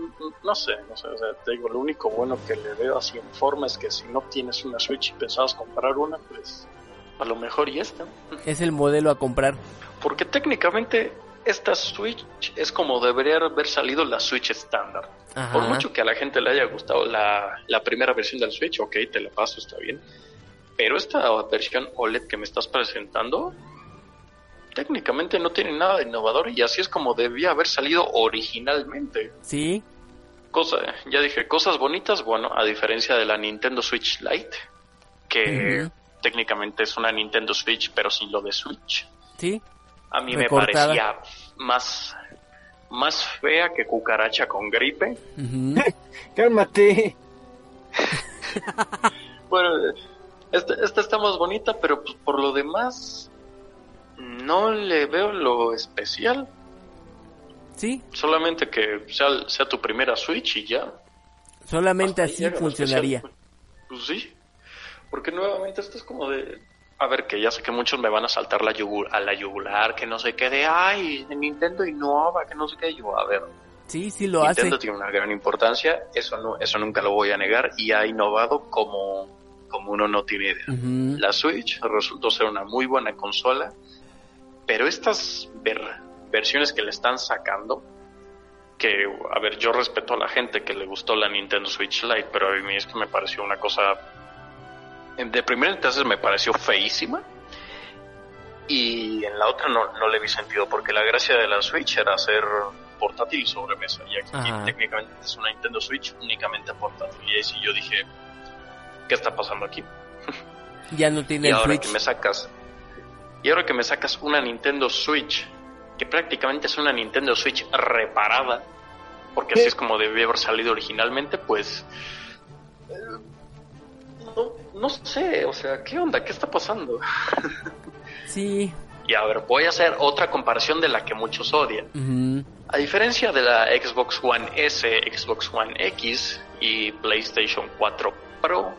no sé, no sé, o sea, te digo, lo único bueno que le veo así en forma es que si no tienes una Switch y pensabas comprar una, pues a lo mejor y esta. Es el modelo a comprar. Porque técnicamente esta Switch es como debería haber salido la Switch estándar. Ajá. Por mucho que a la gente le haya gustado la, la primera versión del Switch, ok, te la paso, está bien. Pero esta versión OLED que me estás presentando, técnicamente no tiene nada de innovador y así es como debía haber salido originalmente. Sí, Cosa, ya dije, cosas bonitas, bueno, a diferencia de la Nintendo Switch Lite, que técnicamente es una Nintendo Switch, pero sin lo de Switch. sí. A mí Recortada. me parecía más, más fea que cucaracha con gripe. Cálmate. Bueno, esta, esta está más bonita, pero pues, por lo demás no le veo lo especial. Sí, Solamente que sea, sea tu primera Switch y ya. solamente Hasta así funcionaría. especial. Pues, pues sí, porque nuevamente esto es como de... A ver, que ya sé que muchos me van a saltar la yugu- a la yugular, que no sé qué de, ay, Nintendo innova, que no sé qué. Yo, a ver, Sí, sí lo hace. Nintendo tiene una gran importancia, eso no, eso nunca lo voy a negar, y ha innovado como, como uno no tiene idea. La Switch resultó ser una muy buena consola, pero estas ver- versiones que le están sacando, que, a ver, yo respeto a la gente que le gustó la Nintendo Switch Lite, pero a mí es que me pareció una cosa, de primera entonces me pareció feísima, y en la otra no, no le vi sentido, porque la gracia de la Switch era hacer portátil y sobremesa, y aquí Ajá. técnicamente es una Nintendo Switch únicamente portátil, y ahí sí yo dije, ¿qué está pasando aquí? Ya no tiene y el ahora Switch. que me sacas y ahora que me sacas una Nintendo Switch que prácticamente es una Nintendo Switch reparada porque así es como debió haber salido originalmente pues eh, no, no sé o sea qué onda qué está pasando Sí. y a ver voy a hacer otra comparación de la que muchos odian. A diferencia de la Xbox One S, Xbox One X y PlayStation 4 Pro,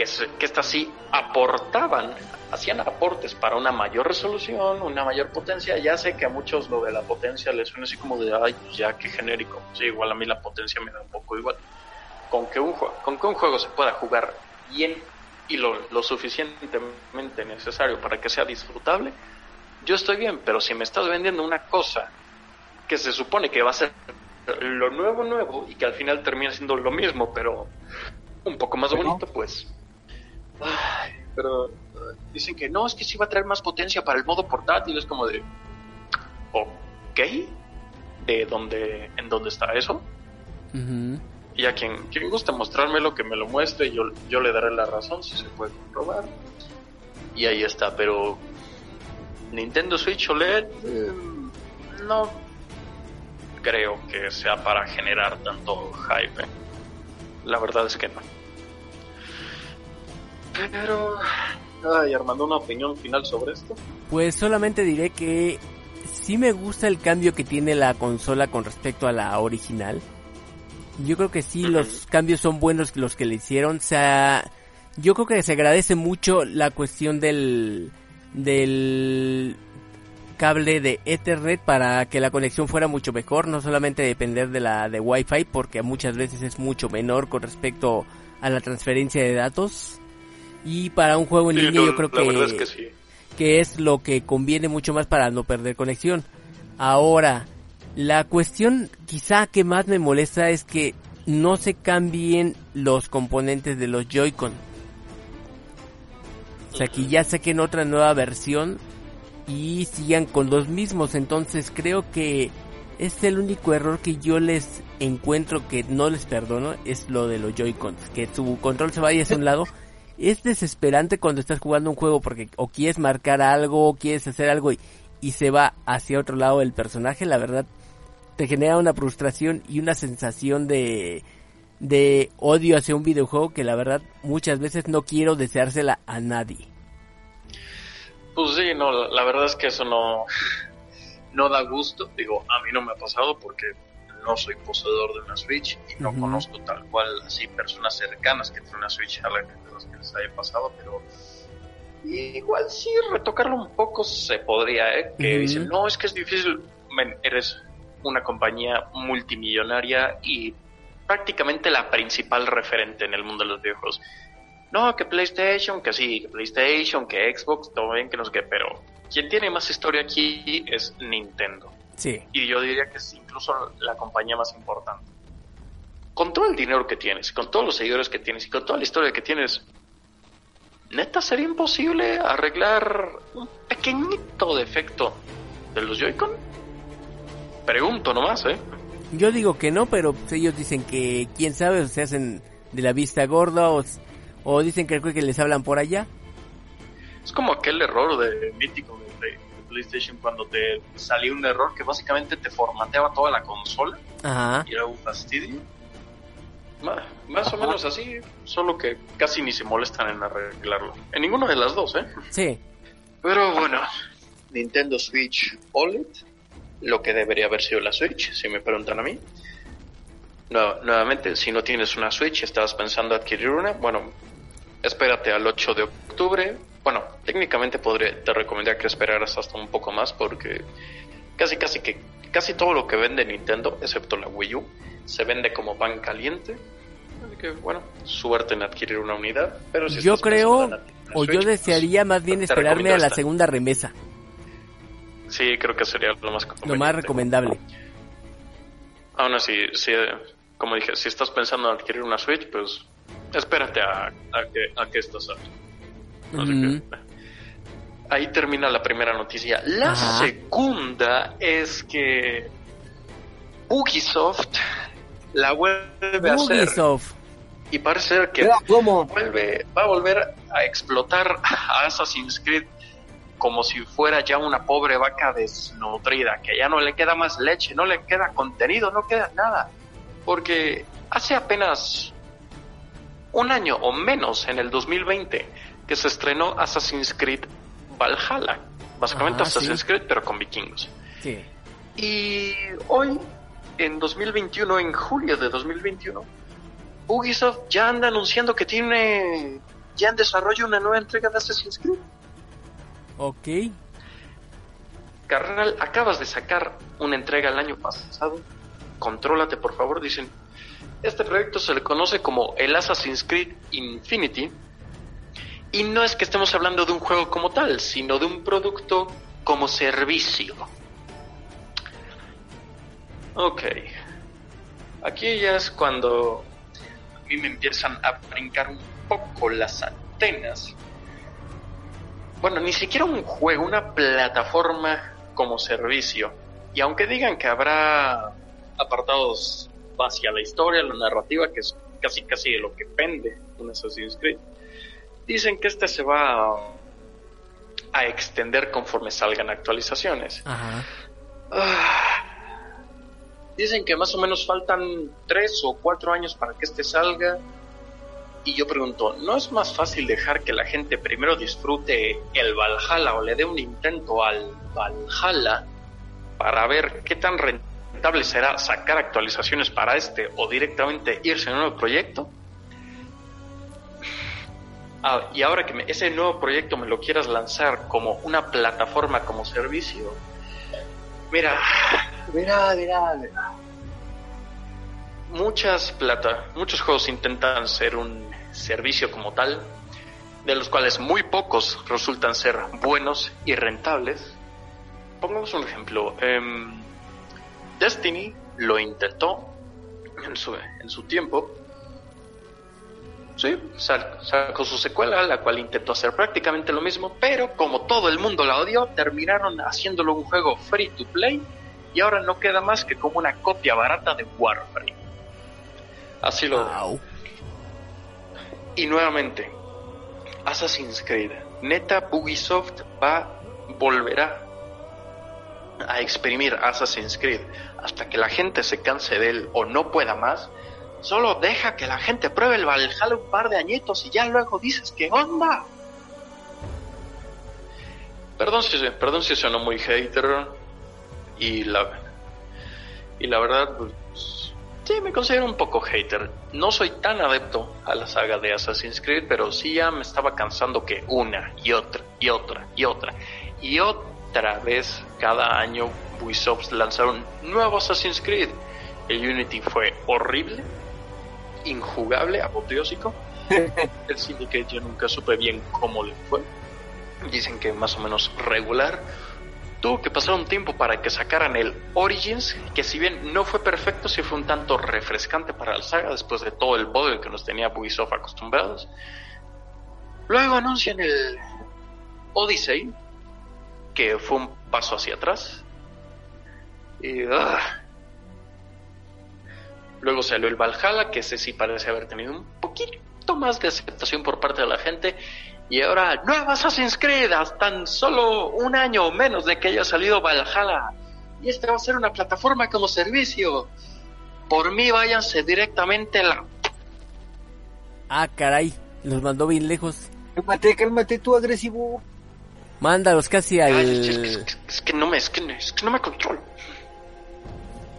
que, que estas sí aportaban, hacían aportes para una mayor resolución, una mayor potencia. Ya sé que a muchos lo de la potencia les suena así como de, ay, pues ya qué genérico. Sí, igual a mí la potencia me da un poco igual. Con que un, juego, con que un juego se pueda jugar bien y lo, lo suficientemente necesario para que sea disfrutable, yo estoy bien, pero si me estás vendiendo una cosa que se supone que va a ser lo nuevo nuevo y que al final termina siendo lo mismo, pero un poco más bonito, pues. Ay, pero eh, dicen que no, es que sí va a traer más potencia para el modo portátil, es como de... ¿Ok? ¿De dónde, en dónde está eso? Y a quien, quien guste mostrármelo, que me lo muestre, yo, yo le daré la razón si se puede comprobar. Y ahí está, pero Nintendo Switch OLED eh, no creo que sea para generar tanto hype. La verdad es que no. Pero... Ay, Armando, una opinión final sobre esto. Pues solamente diré que sí me gusta el cambio que tiene la consola con respecto a la original. Yo creo que sí, los cambios son buenos los que le hicieron. O sea, yo creo que se agradece mucho la cuestión del, del cable de Ethernet para que la conexión fuera mucho mejor, no solamente depender de la de Wi-Fi, porque muchas veces es mucho menor con respecto a la transferencia de datos. Y para un juego en Sí, línea yo creo la que verdad es que sí. que es lo que conviene mucho más para no perder conexión. Ahora, la cuestión quizá que más me molesta es que no se cambien los componentes de los Joy-Con. O sea, que ya saquen otra nueva versión y sigan con los mismos. Entonces creo que es el único error que yo les encuentro que no les perdono, es lo de los Joy-Cons. Que su control se vaya hacia un lado. Es desesperante cuando estás jugando un juego porque o quieres marcar algo o quieres hacer algo y, y se va hacia otro lado el personaje. La verdad, te genera una frustración y una sensación de, de odio hacia un videojuego que la verdad muchas veces no quiero deseársela a nadie. Pues sí, no, la, verdad es que eso no, no da gusto. Digo, a mí no me ha pasado porque no soy poseedor de una Switch y no conozco tal cual así personas cercanas que tienen una Switch a la que, las que les haya pasado, pero igual sí retocarlo un poco se podría, ¿eh? Que dicen, no, es que es difícil. Men, eres una compañía multimillonaria y prácticamente la principal referente en el mundo de los videojuegos. No, que PlayStation, que sí, que PlayStation, que Xbox, todo bien, que no sé qué, pero quien tiene más historia aquí es Nintendo. Sí. Y yo diría que es incluso la compañía más importante. Con todo el dinero que tienes, con todos los seguidores que tienes y con toda la historia que tienes, neta sería imposible arreglar un pequeñito defecto de los Joy-Con. Pregunto nomás, ¿eh? Yo digo que no, pero ellos dicen que quién sabe, o se hacen de la vista gorda o, o dicen que, que les hablan por allá. Es como aquel error de mítico PlayStation cuando te salió un error que básicamente te formateaba toda la consola Ajá. y era un fastidio. Ma- Más o menos así, solo que casi ni se molestan en arreglarlo. En ninguna de las dos, ¿eh? Sí. Pero bueno, Nintendo Switch OLED, lo que debería haber sido la Switch, si me preguntan a mí. No, nuevamente, si no tienes una Switch, estabas pensando adquirir una, bueno, espérate al 8 de octubre. Bueno, técnicamente podré, te recomendaría que esperaras hasta un poco más porque casi casi que casi todo lo que vende Nintendo, excepto la Wii U, se vende como pan caliente. Así que bueno, suerte en adquirir una unidad. Pero si yo creo, en o yo Switch, desearía más bien esperarme a la esta. segunda remesa. Sí, creo que sería lo más Lo más recomendable. Aún así, si, como dije, si estás pensando en adquirir una Switch, pues espérate a, a que, a que esto salga. Ahí termina la primera noticia. La Ajá. segunda es que Ubisoft la vuelve a hacer Ubisoft. y parece ser que ¿Cómo? vuelve, va a volver a explotar a Assassin's Creed como si fuera ya una pobre vaca desnutrida, que ya no le queda más leche, no le queda contenido, no queda nada. Porque hace apenas un año o menos, en el 2020, que se estrenó Assassin's Creed Valhalla. Básicamente Ajá, Assassin's sí. Creed, pero con vikingos. Sí. Y hoy, en 2021, en julio de 2021, Ubisoft ya anda anunciando que tiene ya en desarrollo una nueva entrega de Assassin's Creed. Ok. Carnal, acabas de sacar una entrega el año pasado. Contrólate, por favor. Dicen, este proyecto se le conoce como el Assassin's Creed Infinity. Y no es que estemos hablando de un juego como tal, sino de un producto como servicio. Ok. Aquí ya es cuando a mí me empiezan a brincar un poco las antenas. Bueno, ni siquiera un juego, una plataforma como servicio. Y aunque digan que habrá apartados hacia la historia, la narrativa, que es casi casi de lo que pende un Assassin's Creed, dicen que este se va a, a extender conforme salgan actualizaciones. Ajá. Ah, dicen que más o menos faltan tres o cuatro años para que este salga. Y yo pregunto, ¿no es más fácil dejar que la gente primero disfrute el Valhalla o le dé un intento al Valhalla para ver qué tan rentable será sacar actualizaciones para este o directamente irse a un nuevo proyecto? Ah, y ahora que me- ese nuevo proyecto me lo quieras lanzar como una plataforma como servicio, mira, mira, mira, mira. Muchas plata, muchos juegos intentan ser un servicio como tal, de los cuales muy pocos resultan ser buenos y rentables. Pongamos un ejemplo. em, Destiny lo intentó en su, en su tiempo. Sí, sacó su secuela, la cual intentó hacer prácticamente lo mismo, pero como todo el mundo la odió, terminaron haciéndolo un juego free to play y ahora no queda más que como una copia barata de Warframe. Así lo. Au. Y nuevamente, Assassin's Creed. Neta, Ubisoft va, volverá a exprimir Assassin's Creed hasta que la gente se canse de él o no pueda más. Solo deja que la gente pruebe el Valhalla un par de añitos y ya luego dices que onda. Perdón si, perdón si sonó muy hater y la y la verdad pues, sí me considero un poco hater. No soy tan adepto a la saga de Assassin's Creed, pero sí ya me estaba cansando que una y otra y otra y otra y otra vez cada año Ubisoft lanzaron nuevo Assassin's Creed. El Unity fue horrible, injugable, apoteósico. El Syndicate yo nunca supe bien cómo le fue. Dicen que más o menos regular. Tuvo que pasar un tiempo para que sacaran el Origins, que si bien no fue perfecto, sí fue un tanto refrescante para la saga después de todo el bodrio que nos tenía Ubisoft acostumbrados. Luego anuncian el Odyssey, que fue un paso hacia atrás. Y, ah. Luego salió el Valhalla, que ese sí parece haber tenido un poquito más de aceptación por parte de la gente. Y ahora, nueva Assassin's Creed, tan solo un año o menos de que haya salido Valhalla. Y este va a ser una plataforma como servicio. Por mí, váyanse directamente a la. Ah, caray. Los mandó bien lejos. Cálmate, cálmate tú, agresivo. Mándalos casi Ay, al... es, que, es que no me, es que, es que no me controlo.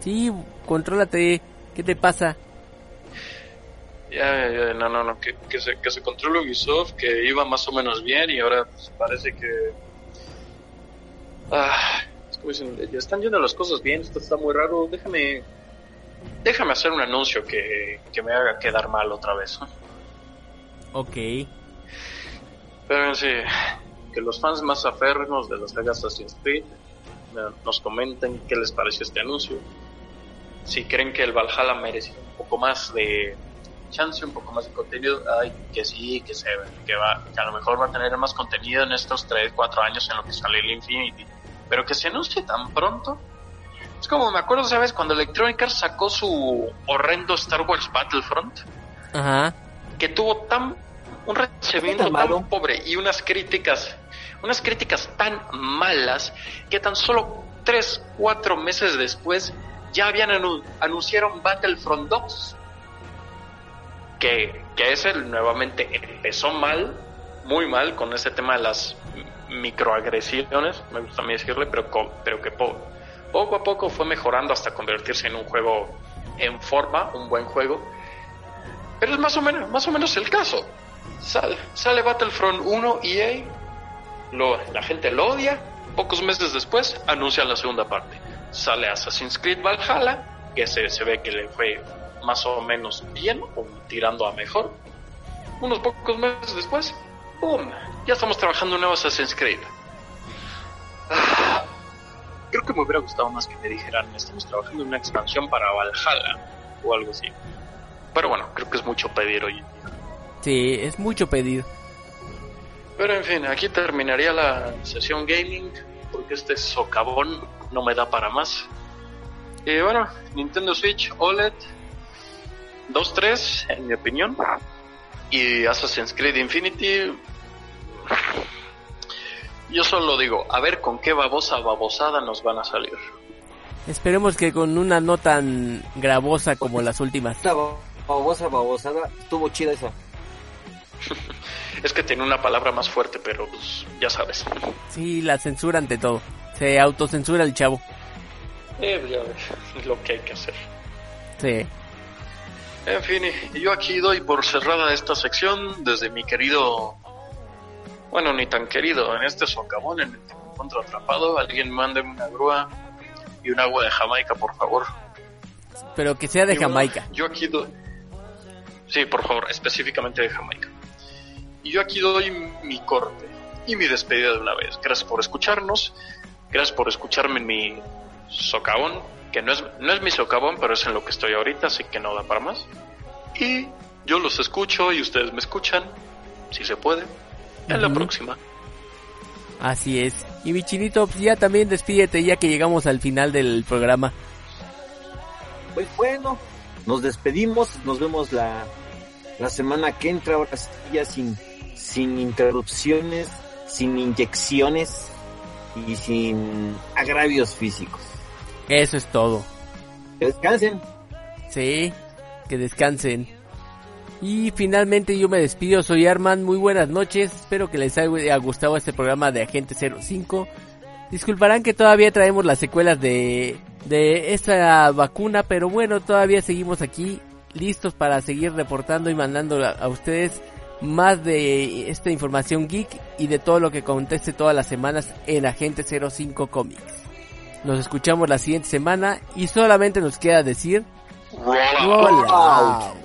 Sí, contrólate. ¿Qué te pasa? Ya, ya, no, no, no, que, que, se, que se controle Ubisoft, que iba más o menos bien y ahora pues, parece que... Ah, es como dicen, ya están yendo las cosas bien, esto está muy raro, déjame... Déjame hacer un anuncio que, que me haga quedar mal otra vez. ¿no? Ok. Pero sí, que los fans más aférrimos de la saga Assassin's Creed eh, nos comenten qué les pareció este anuncio. Si creen que el Valhalla merece un poco más de chance, un poco más de contenido, ay, que sí, que se que va, que a lo mejor va a tener más contenido en estos 3, 4 años en lo que sale el Infinity. Pero que se anuncie tan pronto. Es como me acuerdo, ¿sabes? Cuando Electronic Arts sacó su horrendo Star Wars Battlefront Ajá. que tuvo tan un recibimiento tan tan malo. pobre y unas críticas unas críticas tan malas que tan solo 3, 4 meses después ya habían anu- anunciaron Battlefront 2 que, que ese nuevamente empezó mal muy mal con ese tema de las microagresiones me gusta a mí decirle pero, pero que po- poco a poco fue mejorando hasta convertirse en un juego en forma un buen juego pero es más o menos, más o menos el caso. Sale, Battlefront 1 EA, lo, la gente lo odia, pocos meses después anuncian la segunda parte. Sale Assassin's Creed Valhalla, que se, se ve que le fue más o menos bien, o tirando a mejor. Unos pocos meses después, ¡boom! Ya estamos trabajando un nuevo Assassin's Creed. Ah, creo que me hubiera gustado más que me dijeran, estamos trabajando en una expansión para Valhalla. o algo así. Pero bueno, creo que es mucho pedir hoy. Sí, es mucho pedir. Pero en fin, aquí terminaría la sesión gaming porque este socavón no me da para más. Y bueno, Nintendo Switch OLED 2.3 en mi opinión. Y Assassin's Creed Infinity. Yo solo digo, a ver con qué babosa babosada nos van a salir. Esperemos que con una no tan gravosa como las últimas. Esta babosa babosada estuvo chida esa. Es que tiene una palabra más fuerte, pero pues, ya sabes. Sí, la censura ante todo. Se autocensura el chavo. Eh, pues, ya ves, lo que hay que hacer. Sí. En fin, y yo aquí doy por cerrada esta sección desde mi querido, bueno, ni tan querido, en este socavón en el que me encuentro atrapado. Alguien mándeme una grúa y un agua de Jamaica, por favor. Pero que sea de Y bueno, Jamaica. yo aquí doy, sí, por favor, específicamente de Jamaica. Y yo aquí doy mi corte y mi despedida de una vez. Gracias por escucharnos, gracias por escucharme en mi socavón, que no es, no es mi socavón, pero es en lo que estoy ahorita, así que no da para más. Y yo los escucho y ustedes me escuchan, si se puede, en la próxima. Así es. Y mi chinito, pues ya también despídete ya que llegamos al final del programa. Pues bueno, nos despedimos, nos vemos la, la semana que entra, ahora sí ya sin, sin interrupciones, sin inyecciones y sin agravios físicos. Eso es todo. Que descansen. Sí, que descansen. Y finalmente yo me despido, soy Arman, muy buenas noches, espero que les haya gustado este programa de Agente 05. Disculparán que todavía traemos las secuelas de, de esta vacuna, pero bueno, todavía seguimos aquí listos para seguir reportando y mandando a, a ustedes más de esta información geek y de todo lo que conteste todas las semanas en Agente 05 Comics. Nos escuchamos la siguiente semana y solamente nos queda decir... Roll out.